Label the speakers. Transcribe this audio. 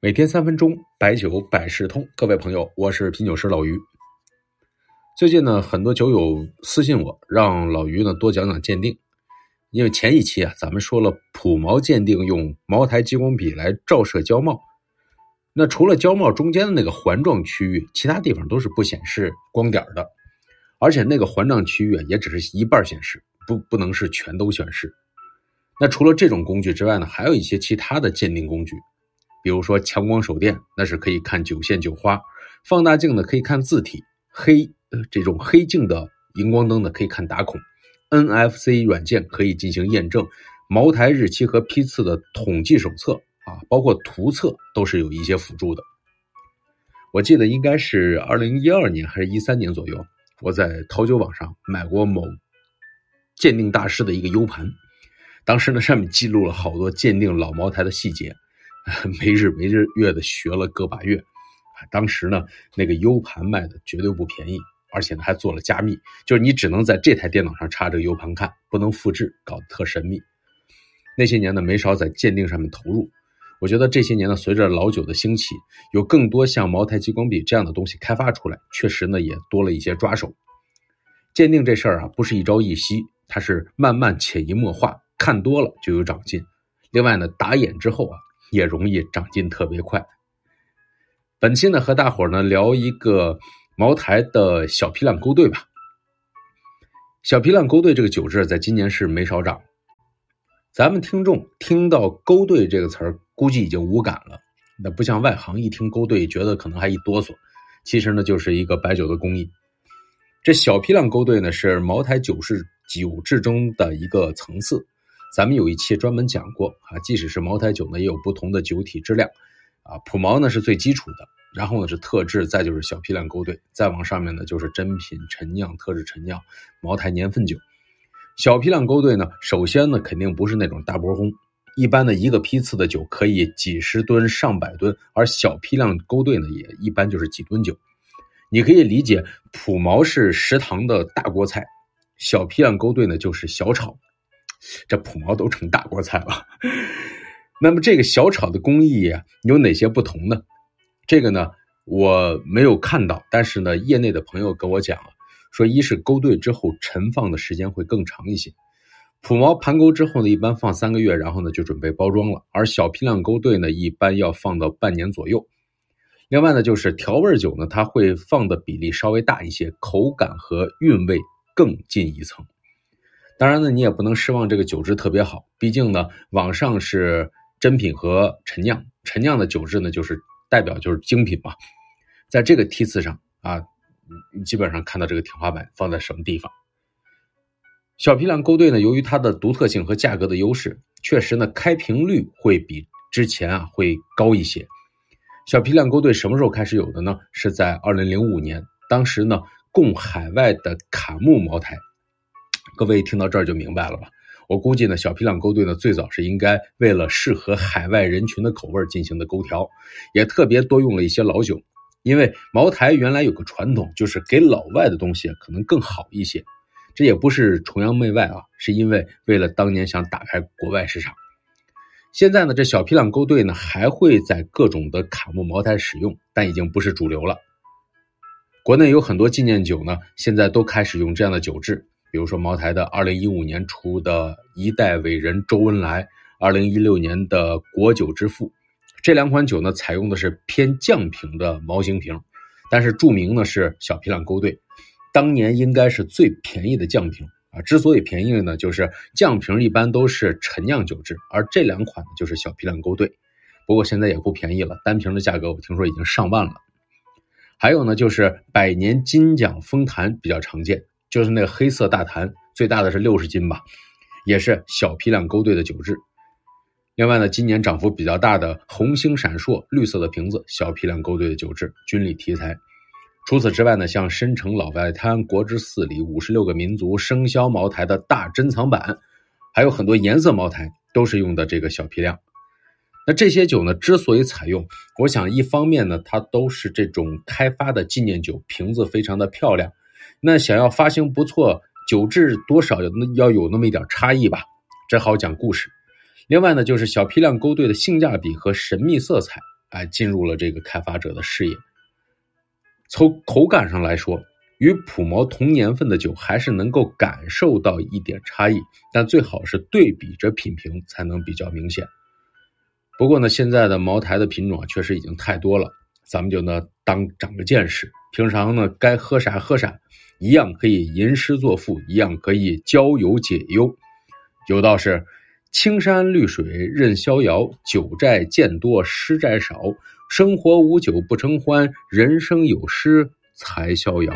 Speaker 1: 每天三分钟，白酒百事通。各位朋友，我是品酒师老于。最近呢，很多酒友私信我，让老于呢多讲讲鉴定。因为前一期啊，咱们说了普茅鉴定用茅台激光笔来照射胶帽，那除了胶帽中间的那个环状区域，其他地方都是不显示光点的，而且那个环状区域，也只是一半显示，不不能是全都显示。那除了这种工具之外呢，还有一些其他的鉴定工具。比如说强光手电，那是可以看酒线酒花；放大镜呢可以看字体；黑呃这种黑镜的荧光灯呢可以看打孔；NFC 软件可以进行验证；茅台日期和批次的统计手册啊，包括图册都是有一些辅助的。我记得应该是二零一二年还是一三年左右，我在淘酒网上买过某鉴定大师的一个 U 盘，当时呢上面记录了好多鉴定老茅台的细节。没日没日月的学了个把月，当时呢那个 U 盘卖的绝对不便宜，而且呢还做了加密，就是你只能在这台电脑上插着 U 盘看，不能复制，搞得特神秘。那些年呢没少在鉴定上面投入，我觉得这些年呢随着老酒的兴起，有更多像茅台激光笔这样的东西开发出来，确实呢也多了一些抓手。鉴定这事儿啊不是一朝一夕，它是慢慢潜移默化，看多了就有长进。另外呢打眼之后啊。也容易长进特别快。本期呢，和大伙儿呢聊一个茅台的小批量勾兑吧。小批量勾兑这个酒质，在今年是没少涨。咱们听众听到“勾兑”这个词儿，估计已经无感了。那不像外行一听勾兑，觉得可能还一哆嗦。其实呢，就是一个白酒的工艺。这小批量勾兑呢，是茅台酒是酒质中的一个层次。咱们有一期专门讲过啊，即使是茅台酒呢，也有不同的酒体质量，啊，普茅呢是最基础的，然后呢是特制，再就是小批量勾兑，再往上面呢就是珍品、陈酿、特制陈酿、茅台年份酒。小批量勾兑呢，首先呢肯定不是那种大波烘，一般的一个批次的酒可以几十吨、上百吨，而小批量勾兑呢也一般就是几吨酒。你可以理解，普茅是食堂的大锅菜，小批量勾兑呢就是小炒。这普茅都成大锅菜了，那么这个小炒的工艺有哪些不同呢？这个呢我没有看到，但是呢业内的朋友跟我讲啊，说一是勾兑之后陈放的时间会更长一些，普茅盘勾之后呢一般放三个月，然后呢就准备包装了，而小批量勾兑呢一般要放到半年左右。另外呢就是调味酒呢它会放的比例稍微大一些，口感和韵味更进一层。当然呢，你也不能失望，这个酒质特别好。毕竟呢，网上是真品和陈酿，陈酿的酒质呢，就是代表就是精品嘛。在这个梯次上啊，你基本上看到这个天花板放在什么地方？小批量勾兑呢，由于它的独特性和价格的优势，确实呢，开瓶率会比之前啊会高一些。小批量勾兑什么时候开始有的呢？是在二零零五年，当时呢，供海外的卡木茅台。各位听到这儿就明白了吧？我估计呢，小批量勾兑呢，最早是应该为了适合海外人群的口味进行的勾调，也特别多用了一些老酒。因为茅台原来有个传统，就是给老外的东西可能更好一些。这也不是崇洋媚外啊，是因为为了当年想打开国外市场。现在呢，这小批量勾兑呢，还会在各种的卡木茅台使用，但已经不是主流了。国内有很多纪念酒呢，现在都开始用这样的酒质。比如说茅台的二零一五年出的一代伟人周恩来，二零一六年的国酒之父，这两款酒呢，采用的是偏降瓶的毛型瓶，但是注明呢是小批量勾兑，当年应该是最便宜的降瓶啊。之所以便宜呢，就是降瓶一般都是陈酿酒质，而这两款呢就是小批量勾兑，不过现在也不便宜了，单瓶的价格我听说已经上万了。还有呢，就是百年金奖封坛比较常见。就是那个黑色大坛，最大的是六十斤吧，也是小批量勾兑的酒质。另外呢，今年涨幅比较大的红星闪烁绿色的瓶子，小批量勾兑的酒质，军礼题材。除此之外呢，像深城老外滩、国之四里、五十六个民族、生肖茅台的大珍藏版，还有很多颜色茅台都是用的这个小批量。那这些酒呢，之所以采用，我想一方面呢，它都是这种开发的纪念酒，瓶子非常的漂亮。那想要发行不错，酒质多少要要有那么一点差异吧，这好讲故事。另外呢，就是小批量勾兑的性价比和神秘色彩哎，进入了这个开发者的视野。从口感上来说，与普茅同年份的酒还是能够感受到一点差异，但最好是对比着品评才能比较明显。不过呢，现在的茅台的品种啊，确实已经太多了，咱们就呢当长个见识，平常呢该喝啥喝啥，一样可以吟诗作赋，一样可以交友解忧。有道是：青山绿水任逍遥，酒债见多诗债少。生活无酒不成欢，人生有诗才逍遥。